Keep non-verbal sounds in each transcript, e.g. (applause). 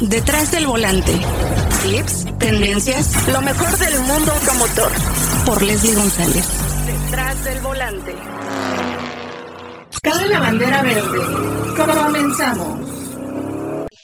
Detrás del volante. Tips, tendencias, lo mejor del mundo automotor. Por Leslie González. Detrás del volante. Cabe la bandera verde. Comenzamos.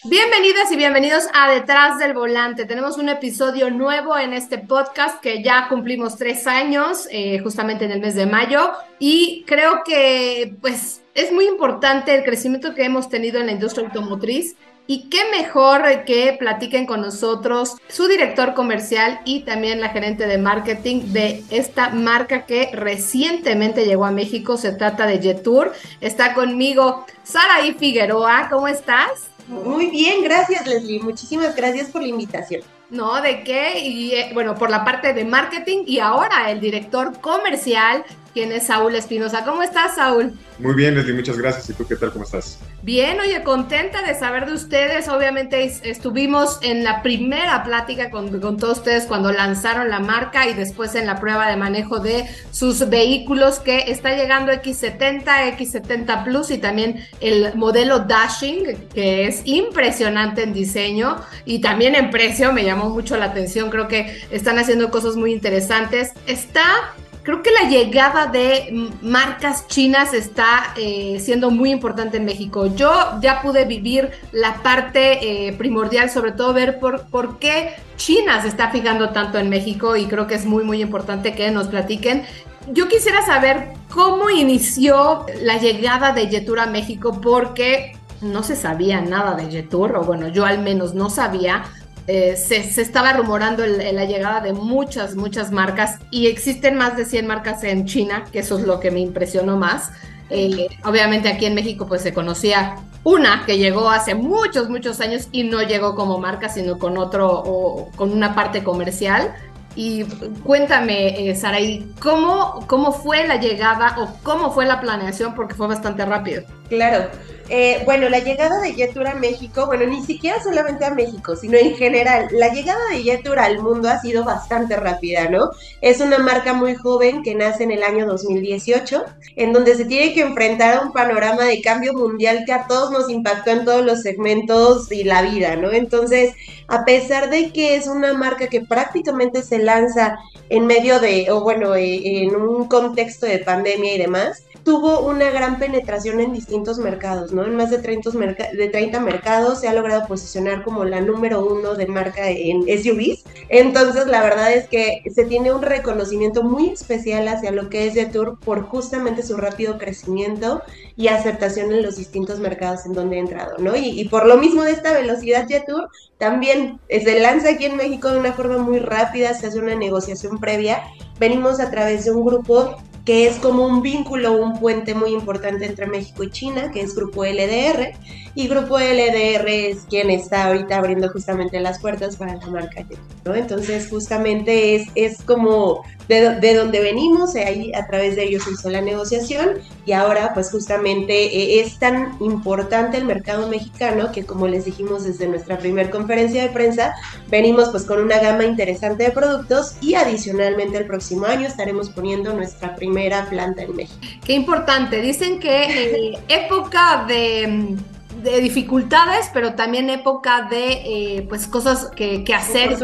Bienvenidas y bienvenidos a Detrás del Volante. Tenemos un episodio nuevo en este podcast que ya cumplimos tres años, eh, justamente en el mes de mayo, y creo que pues es muy importante el crecimiento que hemos tenido en la industria automotriz. Y qué mejor que platiquen con nosotros su director comercial y también la gerente de marketing de esta marca que recientemente llegó a México. Se trata de Jetour. Está conmigo Saraí Figueroa. ¿Cómo estás? Muy bien, gracias Leslie. Muchísimas gracias por la invitación. No, ¿de qué? Y eh, bueno, por la parte de marketing y ahora el director comercial, quien es Saúl Espinosa. ¿Cómo estás, Saúl? Muy bien, Leslie, muchas gracias. ¿Y tú qué tal? ¿Cómo estás? Bien, oye, contenta de saber de ustedes. Obviamente estuvimos en la primera plática con, todos ustedes cuando lanzaron la marca y después en la prueba de manejo de sus vehículos que está llegando X70, X70 Plus y también el modelo Dashing, que es impresionante en diseño y también en precio. Me llamó mucho la atención. Creo que están haciendo cosas muy interesantes. Está creo que la llegada de marcas chinas está eh, siendo muy importante en México. Yo ya pude vivir la parte eh, primordial, sobre todo ver por, por qué China se está fijando tanto en México y creo que es muy, muy importante que nos platiquen. Yo quisiera saber cómo inició la llegada de Yetur a México porque no se sabía nada de Yetur, o bueno, yo al menos no sabía eh, se, estaba rumorando la llegada de muchas, muchas marcas y existen más de 100 marcas en China, que eso es lo que me impresionó más. Eh, obviamente aquí en México pues se conocía una que llegó hace muchos, muchos años y no llegó como marca, sino con otro o con una parte comercial. Y cuéntame, eh, Saraí, ¿cómo, ¿cómo fue la llegada o cómo fue la planeación? Porque fue bastante rápido. Claro, eh, bueno, la llegada de Jetur a México, bueno, ni siquiera solamente a México, sino en general, la llegada de Jetur al mundo ha sido bastante rápida, ¿no? Es una marca muy joven que nace en el año 2018, en donde se tiene que enfrentar a un panorama de cambio mundial que a todos nos impactó en todos los segmentos y la vida, ¿no? Entonces, a pesar de que es una marca que prácticamente se lanza en medio de, o bueno, eh, en un contexto de pandemia y demás, tuvo una gran penetración en distintos mercados, ¿no? En más de 30, de 30 mercados se ha logrado posicionar como la número uno de marca en SUVs. Entonces, la verdad es que se tiene un reconocimiento muy especial hacia lo que es Jetour por justamente su rápido crecimiento y aceptación en los distintos mercados en donde ha entrado, ¿no? Y, por lo mismo de esta velocidad Jetour también se lanza aquí en México de una forma muy rápida, se hace una negociación previa. Venimos a través de un grupo que es como un vínculo, un puente muy importante entre México y China, que es Grupo LDR, y Grupo LDR es quien está ahorita abriendo justamente las puertas para la marca ¿no? Entonces, justamente es, es como de, de donde venimos, ahí a través de ellos hizo la negociación, y ahora, pues justamente eh, es tan importante el mercado mexicano que, como les dijimos desde nuestra primera conferencia de prensa, venimos pues con una gama interesante de productos y adicionalmente el próximo año estaremos poniendo nuestra primera planta en México. Qué importante. Dicen que en época de de dificultades, pero también época de eh, pues cosas que, que hacer,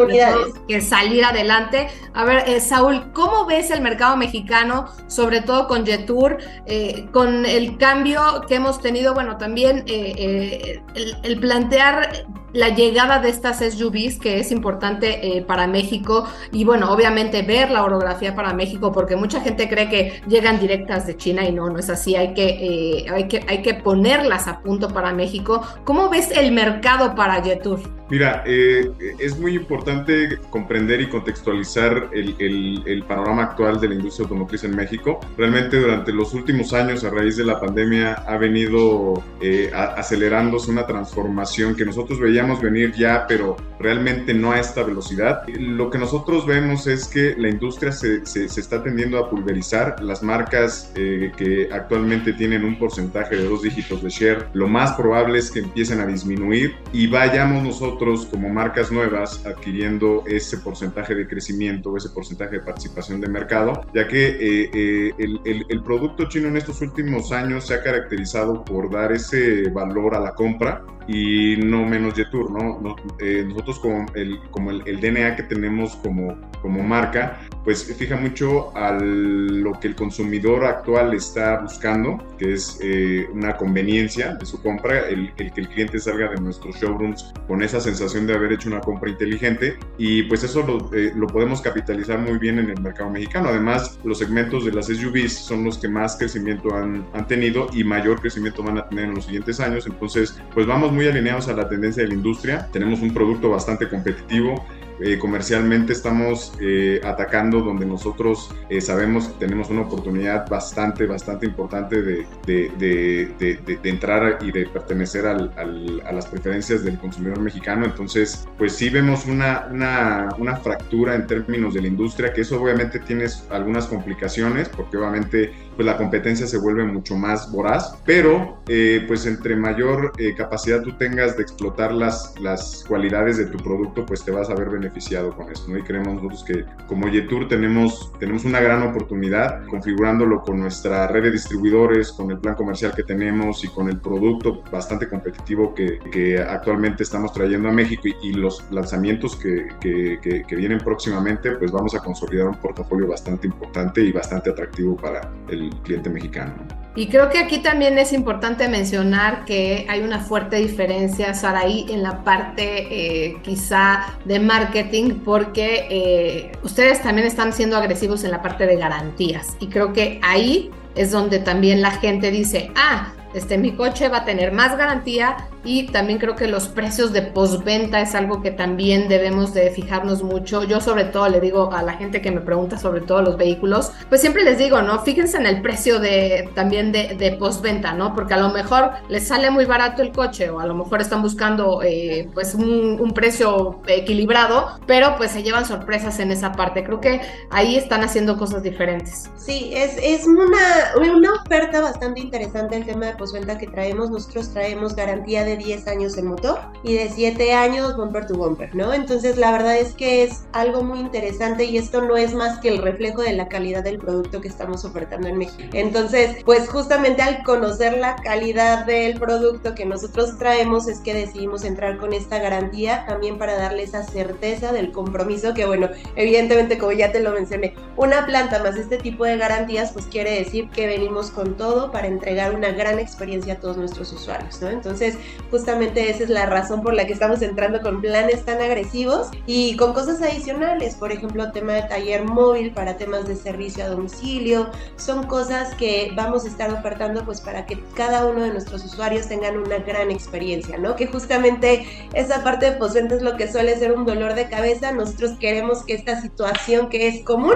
que salir adelante. A ver, eh, Saúl, ¿cómo ves el mercado mexicano, sobre todo con Jetour, eh, con el cambio que hemos tenido? Bueno, también el, el, plantear la llegada de estas SUVs, que es importante para México, y bueno, obviamente ver la orografía para México, porque mucha gente cree que llegan directas de China y no, no es así, hay que, hay que, hay que ponerlas a punto para México. ¿Cómo ves el mercado para Jetour? Mira, eh, es muy importante comprender y contextualizar el, panorama actual de la industria automotriz en México. Realmente durante los últimos años, a raíz de la pandemia, ha venido eh, acelerándose una transformación que nosotros veíamos venir ya, pero realmente no a esta velocidad. Lo que nosotros vemos es que la industria se, está tendiendo a pulverizar. Las marcas eh, que actualmente tienen un porcentaje de dos dígitos de share, lo más probable es que empiecen a disminuir y vayamos nosotros nosotros como marcas nuevas adquiriendo ese porcentaje de crecimiento, ese porcentaje de participación de mercado, ya que eh, eh, el, el, producto chino en estos últimos años se ha caracterizado por dar ese valor a la compra y no menos Yetur, ¿no? Eh, nosotros como, el, como el, el, DNA que tenemos como, como marca, pues fija mucho a lo que el consumidor actual está buscando, que es eh, una conveniencia de su compra, el, el, que el cliente salga de nuestros showrooms con esa sensación de haber hecho una compra inteligente y pues eso lo, eh, lo podemos capitalizar muy bien en el mercado mexicano. Además, los segmentos de las SUVs son los que más crecimiento han, han tenido y mayor crecimiento van a tener en los siguientes años, entonces pues vamos muy alineados a la tendencia de la industria. Tenemos un producto bastante competitivo eh, comercialmente estamos eh, atacando donde nosotros eh, sabemos que tenemos una oportunidad bastante, bastante importante de, de, de, de entrar y de pertenecer al, al, a las preferencias del consumidor mexicano. Entonces, pues sí vemos una, una, una, fractura en términos de la industria, que eso obviamente tiene algunas complicaciones, porque obviamente pues la competencia se vuelve mucho más voraz, pero pues entre mayor capacidad tú tengas de explotar las, las cualidades de tu producto, pues te vas a ver beneficiado beneficiado con esto, ¿no? Y creemos nosotros que como Yetur tenemos, tenemos una gran oportunidad configurándolo con nuestra red de distribuidores, con el plan comercial que tenemos y con el producto bastante competitivo que, que actualmente estamos trayendo a México y, y los lanzamientos que, que, que, vienen próximamente, pues vamos a consolidar un portafolio bastante importante y bastante atractivo para el cliente mexicano. Y creo que aquí también es importante mencionar que hay una fuerte diferencia, Saraí, en la parte eh, quizá de marketing, porque eh, ustedes también están siendo agresivos en la parte de garantías. Y creo que ahí es donde también la gente dice, ah, este, mi coche va a tener más garantía y también creo que los precios de postventa es algo que también debemos de fijarnos mucho. Yo sobre todo le digo a la gente que me pregunta sobre todo los vehículos, pues siempre les digo, ¿no? Fíjense en el precio de también de, de postventa, ¿no? Porque a lo mejor les sale muy barato el coche o a lo mejor están buscando eh, pues un, un, precio equilibrado, pero pues se llevan sorpresas en esa parte. Creo que ahí están haciendo cosas diferentes. Sí, es, es una, una oferta bastante interesante el tema de postventa que traemos. Nosotros traemos garantía de 10 años en motor y de 7 años bumper to bumper, ¿no? Entonces la verdad es que es algo muy interesante y esto no es más que el reflejo de la calidad del producto que estamos ofertando en México. Entonces, pues justamente al conocer la calidad del producto que nosotros traemos es que decidimos entrar con esta garantía también para darle esa certeza del compromiso que bueno, evidentemente como ya te lo mencioné, una planta más este tipo de garantías pues quiere decir que venimos con todo para entregar una gran experiencia a todos nuestros usuarios, ¿no? Entonces, justamente esa es la razón por la que estamos entrando con planes tan agresivos y con cosas adicionales, por ejemplo, tema de taller móvil para temas de servicio a domicilio, son cosas que vamos a estar ofertando pues para que cada uno de nuestros usuarios tengan una gran experiencia, ¿no? Que justamente esa parte de postventa es lo que suele ser un dolor de cabeza, nosotros queremos que esta situación que es común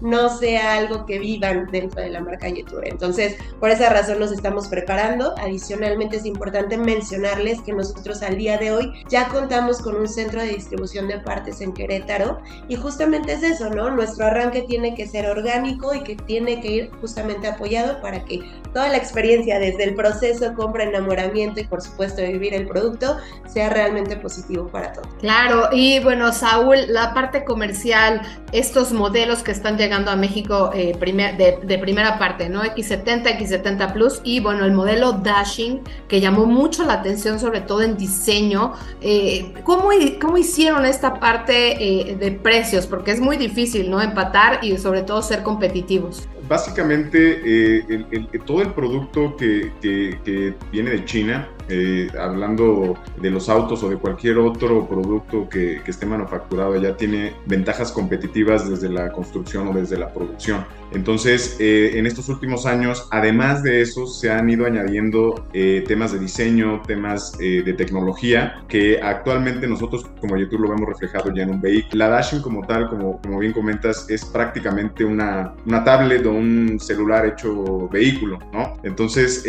no sea algo que vivan dentro de la marca YouTube. Entonces, por esa razón nos estamos preparando. Adicionalmente es importante mencionar que nosotros al día de hoy ya contamos con un centro de distribución de partes en Querétaro y justamente es eso, ¿no? Nuestro arranque tiene que ser orgánico y que tiene que ir justamente apoyado para que toda la experiencia desde el proceso, compra, enamoramiento y por supuesto vivir el producto sea realmente positivo para todos. Claro, y bueno, Saúl, la parte comercial, estos modelos que están llegando a México eh, primer, de, de, primera parte, ¿no? X70, X70 Plus y bueno, el modelo Dashing que llamó mucho la atención sobre todo en diseño. Eh, ¿cómo, ¿cómo, hicieron esta parte eh, de precios? Porque es muy difícil, ¿no? Empatar y sobre todo ser competitivos. Básicamente, eh, el, todo el producto que, que, que viene de China eh, hablando de los autos o de cualquier otro producto que, que, esté manufacturado, ya tiene ventajas competitivas desde la construcción o desde la producción. Entonces, eh, en estos últimos años, además de eso, se han ido añadiendo eh, temas de diseño, temas eh, de tecnología, que actualmente nosotros como YouTube lo vemos reflejado ya en un vehículo. La Dashing como tal, como, como bien comentas, es prácticamente una, una tablet o un celular hecho vehículo, ¿no? Entonces,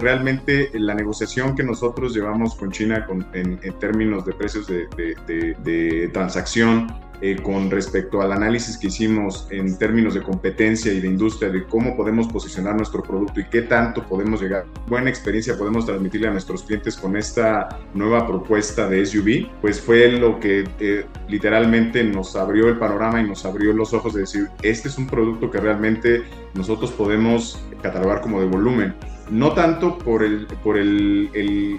realmente la negociación que nosotros llevamos con China en, términos de precios de transacción eh, con respecto al análisis que hicimos en términos de competencia y de industria, de cómo podemos posicionar nuestro producto y qué tanto podemos llegar, buena experiencia podemos transmitirle a nuestros clientes con esta nueva propuesta de SUV, pues fue lo que eh, literalmente nos abrió el panorama y nos abrió los ojos de decir, este es un producto que realmente nosotros podemos catalogar como de volumen no tanto por, el, por el,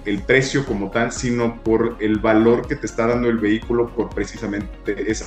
el, precio como tal, sino por el valor que te está dando el vehículo por precisamente esa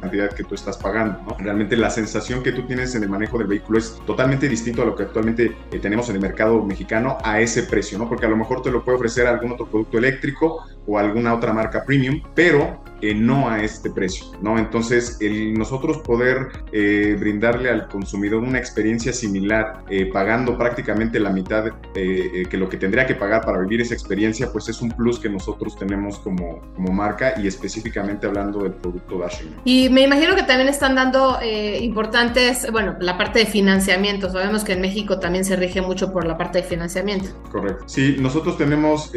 cantidad que tú estás pagando. Realmente la sensación que tú tienes en el manejo del vehículo es totalmente distinto a lo que actualmente eh, tenemos en el mercado mexicano a ese precio, ¿no? porque a lo mejor te lo puede ofrecer algún otro producto eléctrico o alguna otra marca premium, pero eh, no a este precio, ¿no? Entonces, el nosotros poder eh, brindarle al consumidor una experiencia similar, eh, pagando prácticamente la mitad que lo que tendría que pagar para vivir esa experiencia, pues es un plus que nosotros tenemos como, como marca y específicamente hablando del producto Dashing. Y me imagino que también están dando importantes, bueno, la parte de financiamiento. Sabemos que en México también se rige mucho por la parte de financiamiento. Correcto. Sí, nosotros tenemos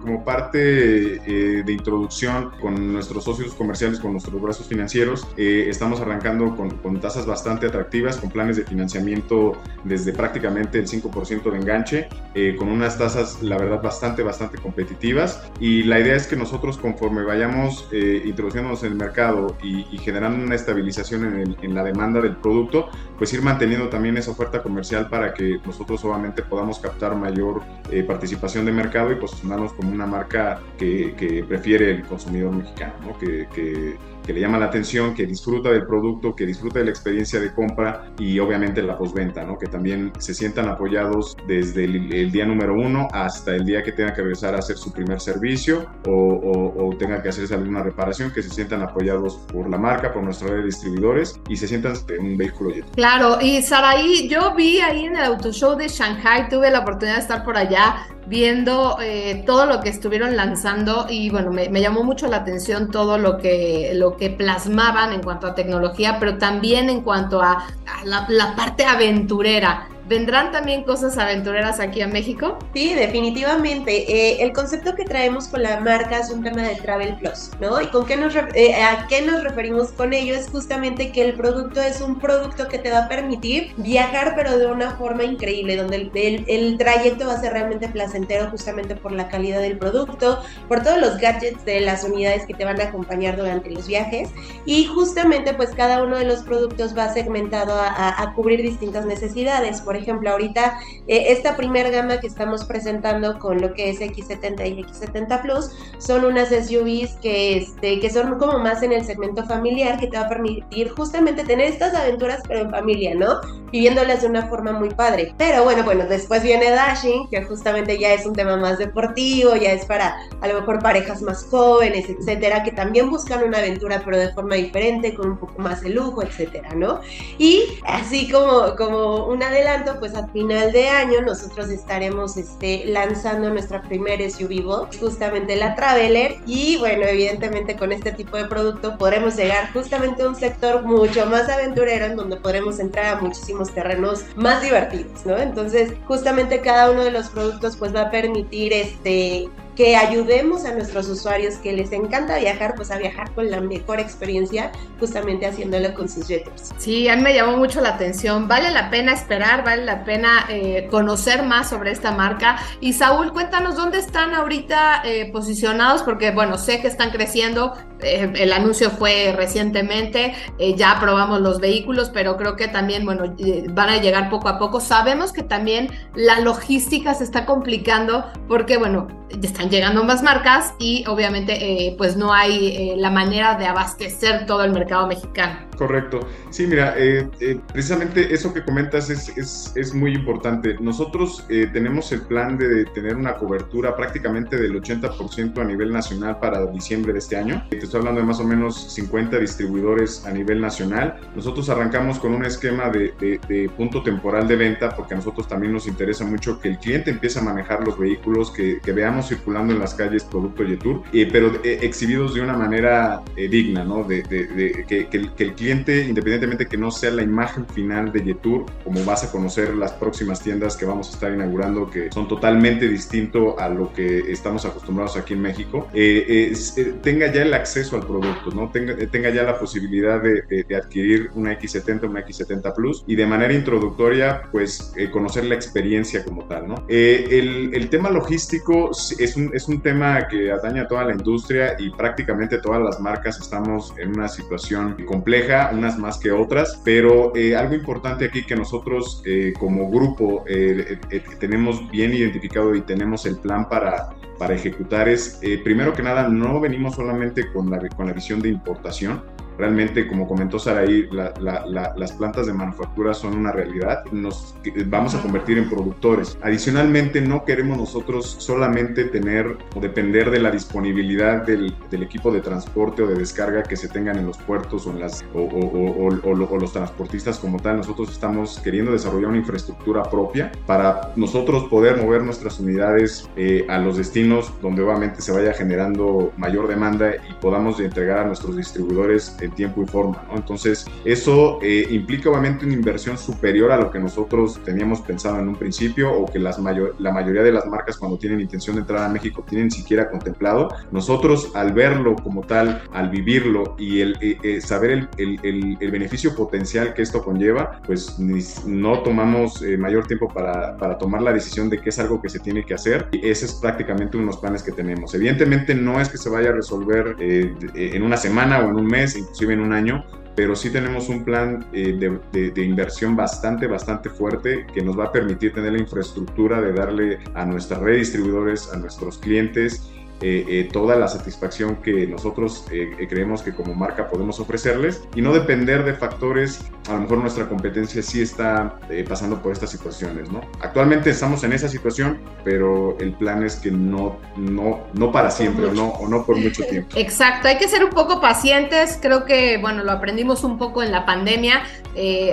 como parte de introducción con nuestro nuestros socios comerciales, con nuestros brazos financieros. Eh, estamos arrancando con, con, tasas bastante atractivas, con planes de financiamiento desde prácticamente el 5% de enganche, eh, con unas tasas, la verdad, bastante, bastante competitivas. Y la idea es que nosotros, conforme vayamos eh, introduciéndonos en el mercado y, generando una estabilización en, la demanda del producto, pues ir manteniendo también esa oferta comercial para que nosotros obviamente podamos captar mayor participación de mercado y posicionarnos como una marca que, prefiere el consumidor mexicano que le llama la atención, que disfruta del producto, que disfruta de la experiencia de compra y obviamente la postventa, ¿no? que también se sientan apoyados desde el, día número uno hasta el día que tenga que regresar a hacer su primer servicio o, o, tenga que hacerse alguna reparación, que se sientan apoyados por la marca, por nuestra red de distribuidores y se sientan en un vehículo lleno. Claro, y Saraí, yo vi ahí en el Auto Show de Shanghai, tuve la oportunidad de estar por allá viendo eh, todo lo que estuvieron lanzando y bueno, me, me, llamó mucho la atención todo lo que, lo que plasmaban en cuanto a tecnología, pero también en cuanto a, la, la parte aventurera. ¿Vendrán también cosas aventureras aquí a México? Sí, definitivamente. Eh, el concepto que traemos con la marca es un tema de Travel Plus, ¿no? ¿Y con qué nos eh, a qué nos referimos con ello? Es justamente que el producto es un producto que te va a permitir viajar, pero de una forma increíble, donde el, el, trayecto va a ser realmente placentero justamente por la calidad del producto, por todos los gadgets de las unidades que te van a acompañar durante los viajes y justamente pues cada uno de los productos va segmentado a, a cubrir distintas necesidades. Por ejemplo, ahorita eh, esta primera gama que estamos presentando con lo que es X70 y X70 Plus son unas SUVs que, este, que son como más en el segmento familiar que te va a permitir justamente tener estas aventuras pero en familia, ¿no? Viviéndolas de una forma muy padre. Pero bueno, bueno, después viene Dashing, que justamente ya es un tema más deportivo, ya es para a lo mejor parejas más jóvenes, etcétera, que también buscan una aventura pero de forma diferente, con un poco más de lujo, etcétera, ¿no? Y así como, como un adelanto pues a final de año nosotros estaremos este, lanzando nuestra primera SUV box, justamente la Traveler, y bueno, evidentemente con este tipo de producto podremos llegar justamente a un sector mucho más aventurero en donde podremos entrar a muchísimos terrenos más divertidos, ¿no? Entonces, justamente cada uno de los productos pues va a permitir este que ayudemos a nuestros usuarios que les encanta viajar, pues a viajar con la mejor experiencia, justamente haciéndolo con sus jeters. Sí, a mí me llamó mucho la atención. Vale la pena esperar, vale la pena eh, conocer más sobre esta marca. Y Saúl, cuéntanos dónde están ahorita eh, posicionados, porque bueno, sé que están creciendo. Eh, el anuncio fue recientemente, ya probamos los vehículos, pero creo que también, bueno, van a llegar poco a poco. Sabemos que también la logística se está complicando porque, bueno, están llegando más marcas y obviamente eh, pues no hay eh, la manera de abastecer todo el mercado mexicano. Correcto. Sí, mira, eh, precisamente eso que comentas es, es, es muy importante. Nosotros tenemos el plan de tener una cobertura prácticamente del 80% a nivel nacional para diciembre de este año. Te estoy hablando de más o menos 50 distribuidores a nivel nacional. Nosotros arrancamos con un esquema de, de, punto temporal de venta porque a nosotros también nos interesa mucho que el cliente empiece a manejar los vehículos, que, veamos circulando en las calles producto Yetur, eh, pero eh, exhibidos de una manera eh, digna, ¿no? De, que, que, cliente, independientemente que no sea la imagen final de Yetur, como vas a conocer las próximas tiendas que vamos a estar inaugurando, que son totalmente distinto a lo que estamos acostumbrados aquí en México, eh, eh, tenga ya el acceso al producto, ¿no? Tenga, tenga ya la posibilidad de, adquirir una X70, una X70 Plus y de manera introductoria, pues conocer la experiencia como tal, ¿no? el, el, tema logístico es un, es un tema que atañe a toda la industria y prácticamente todas las marcas estamos en una situación compleja, unas más que otras, pero eh, algo importante aquí que nosotros eh, como grupo eh, tenemos bien identificado y tenemos el plan para, para ejecutar es, primero que nada, no venimos solamente con la, con la visión de importación, realmente, como comentó Saraí, las plantas de manufactura son una realidad. Nos vamos a convertir en productores. Adicionalmente, no queremos nosotros solamente tener o depender de la disponibilidad del, equipo de transporte o de descarga que se tengan en los puertos o, en las, o, los transportistas como tal. Nosotros estamos queriendo desarrollar una infraestructura propia para nosotros poder mover nuestras unidades eh, a los destinos donde obviamente se vaya generando mayor demanda y podamos entregar a nuestros distribuidores tiempo y forma, ¿no? Entonces, eso eh, implica obviamente una inversión superior a lo que nosotros teníamos pensado en un principio o que las mayor, la mayoría de las marcas cuando tienen intención de entrar a México tienen siquiera contemplado. Nosotros, al verlo como tal, al vivirlo y el eh, eh, saber el, el, el, beneficio potencial que esto conlleva, pues no tomamos mayor tiempo para, para tomar la decisión de que es algo que se tiene que hacer. Y ese es prácticamente uno de los planes que tenemos. Evidentemente no es que se vaya a resolver en una semana o en un mes, en un año, pero sí tenemos un plan eh, de, inversión bastante, bastante fuerte que nos va a permitir tener la infraestructura de darle a nuestras red distribuidores, a nuestros clientes eh, eh, toda la satisfacción que nosotros eh, creemos que como marca podemos ofrecerles y no depender de factores, a lo mejor nuestra competencia sí está pasando por estas situaciones, ¿no? Actualmente estamos en esa situación, pero el plan es que no, no, no para siempre o no, o no por mucho tiempo. Exacto, hay que ser un poco pacientes, creo que, bueno, lo aprendimos un poco en la pandemia,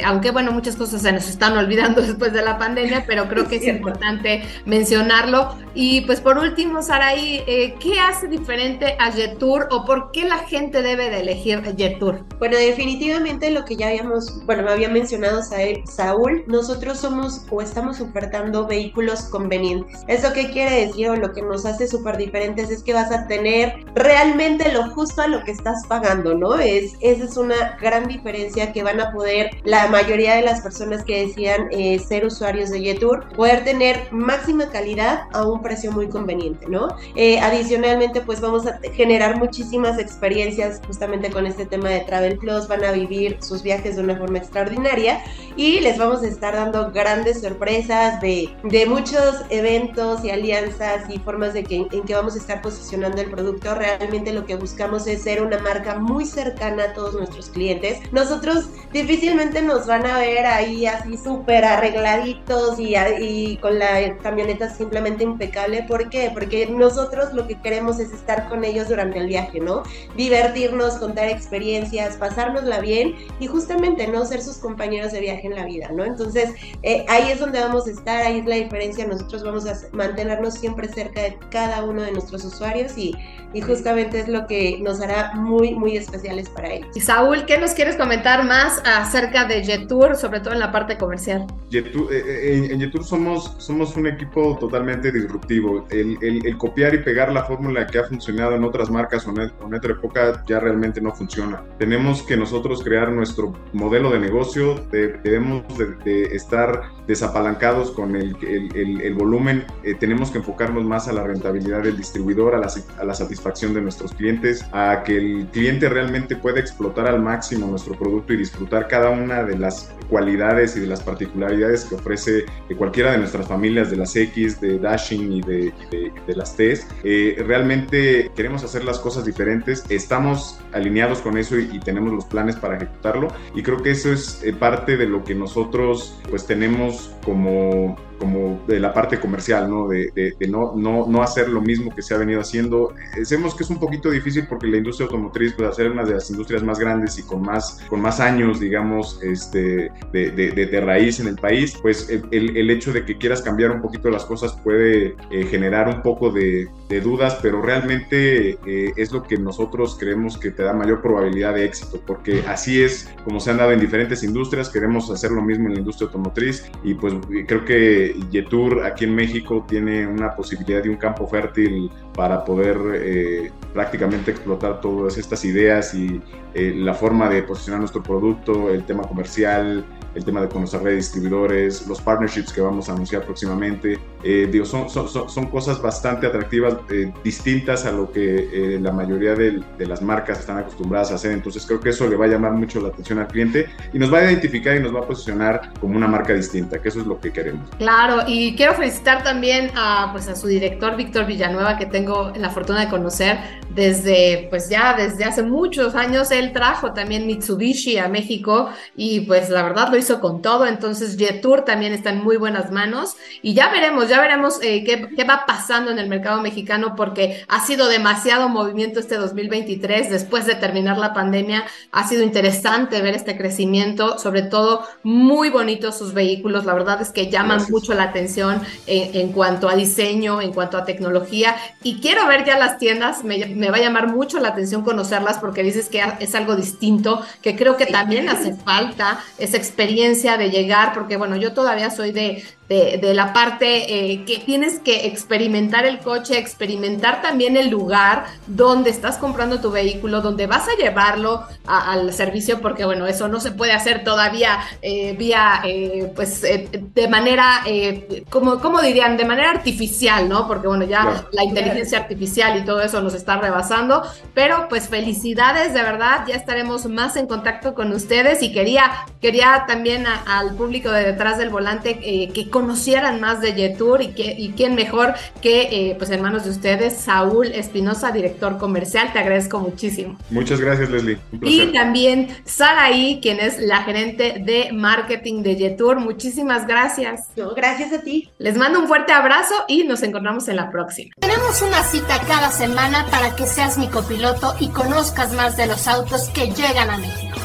aunque, bueno, muchas cosas se nos están olvidando (laughs) después de la pandemia, pero creo que es importante mencionarlo. Y pues por último, Saraí, ¿qué hace diferente a Jetour o por qué la gente debe de elegir Jetour? Bueno, definitivamente lo que ya habíamos, bueno, me había mencionado Saúl, nosotros somos o estamos ofertando vehículos convenientes. ¿Eso qué quiere decir o lo que nos hace súper diferentes es que vas a tener realmente lo justo a lo que estás pagando, ¿no? Es, esa es una gran diferencia que van a poder la mayoría de las personas que decían eh, ser usuarios de Jetour, poder tener máxima calidad a un precio muy conveniente, ¿no? Eh, adicionalmente pues vamos a generar muchísimas experiencias justamente con este tema de Travel Plus, van a vivir sus viajes de una forma extraordinaria y les vamos a estar dando grandes sorpresas de, de muchos eventos y alianzas y formas de que, en que vamos a estar posicionando el producto. Realmente lo que buscamos es ser una marca muy cercana a todos nuestros clientes. Nosotros difícilmente nos van a ver ahí así súper arregladitos y, y con la camioneta simplemente impecable. ¿Por qué? Porque nosotros lo que queremos es estar con ellos durante el viaje, ¿no? Divertirnos, contar experiencias, pasárnosla bien y justamente no ser sus compañeros de viaje en la vida, ¿no? Entonces, eh, ahí es donde vamos a estar, ahí es la diferencia, nosotros vamos a mantenernos siempre cerca de cada uno de nuestros usuarios y, y justamente es lo que nos hará muy, muy especiales para ellos. Y Saúl, ¿qué nos quieres comentar más acerca de Jetour, sobre todo en la parte comercial? Eh, eh, en, Jetour somos, somos un equipo totalmente disruptivo. El, el, el copiar y pegar la fórmula que ha funcionado en otras marcas o en, otra época ya realmente no funciona. Tenemos que nosotros crear nuestro modelo de negocio, debemos de, estar desapalancados con el, el, volumen, eh, tenemos que enfocarnos más a la rentabilidad del distribuidor, a la, a la satisfacción de nuestros clientes, a que el cliente realmente pueda explotar al máximo nuestro producto y disfrutar cada una de las cualidades y de las particularidades que ofrece cualquiera de nuestras familias, de las X, de Dashing y de, de, las T's. Eh, realmente queremos hacer las cosas diferentes, estamos alineados con eso y, tenemos los planes para ejecutarlo y creo que eso es eh, parte de lo que nosotros pues tenemos como como de la parte comercial, ¿no? De, no, no, no, hacer lo mismo que se ha venido haciendo. Sabemos que es un poquito difícil porque la industria automotriz, pues hacer una de las industrias más grandes y con más, con más años, digamos, este, de, de raíz en el país, pues el, el, hecho de que quieras cambiar un poquito las cosas puede eh, generar un poco de, dudas, pero realmente eh, es lo que nosotros creemos que te da mayor probabilidad de éxito, porque así es como se han dado en diferentes industrias, queremos hacer lo mismo en la industria automotriz y pues creo que Yetur aquí en México tiene una posibilidad de un campo fértil para poder eh, prácticamente explotar todas estas ideas y la forma de posicionar nuestro producto, el tema comercial, el tema de conocer redes distribuidores, los partnerships que vamos a anunciar próximamente. Eh, digo, son, son, son, cosas bastante atractivas, eh, distintas a lo que eh, la mayoría de, de, las marcas están acostumbradas a hacer. Entonces creo que eso le va a llamar mucho la atención al cliente y nos va a identificar y nos va a posicionar como una marca distinta, que eso es lo que queremos. Claro, y quiero felicitar también a, pues, a su director, Víctor Villanueva, que tengo la fortuna de conocer desde, pues ya desde hace muchos años. Él trajo también Mitsubishi a México y pues la verdad lo hizo con todo, entonces Jetour también está en muy buenas manos y ya veremos, ya veremos eh, qué, va pasando en el mercado mexicano porque ha sido demasiado movimiento este 2023 después de terminar la pandemia, ha sido interesante ver este crecimiento, sobre todo muy bonitos sus vehículos, la verdad es que llaman mucho la atención en, cuanto a diseño, en cuanto a tecnología y quiero ver ya las tiendas, me, me va a llamar mucho la atención conocerlas porque dices que es algo distinto, que creo que también hace falta esa experiencia de llegar, porque bueno, yo todavía soy de, de, la parte eh, que tienes que experimentar el coche, experimentar también el lugar donde estás comprando tu vehículo, donde vas a llevarlo al servicio, porque bueno, eso no se puede hacer todavía eh, vía, eh, pues de manera, como, como dirían, de manera artificial, ¿no? Porque bueno, ya la inteligencia artificial y todo eso nos está rebasando, pero pues felicidades, de verdad, ya estaremos más en contacto con ustedes y quería, quería también al público de detrás del volante que conocieran más de Yetur y, que, y quién mejor que eh, pues en manos de ustedes, Saúl Espinosa, director comercial. Te agradezco muchísimo. Muchas gracias, Leslie. Y también Saraí, quien es la gerente de marketing de Yetur. Muchísimas gracias. gracias a ti. Les mando un fuerte abrazo y nos encontramos en la próxima. Tenemos una cita cada semana para que seas mi copiloto y conozcas más de los autos que llegan a México.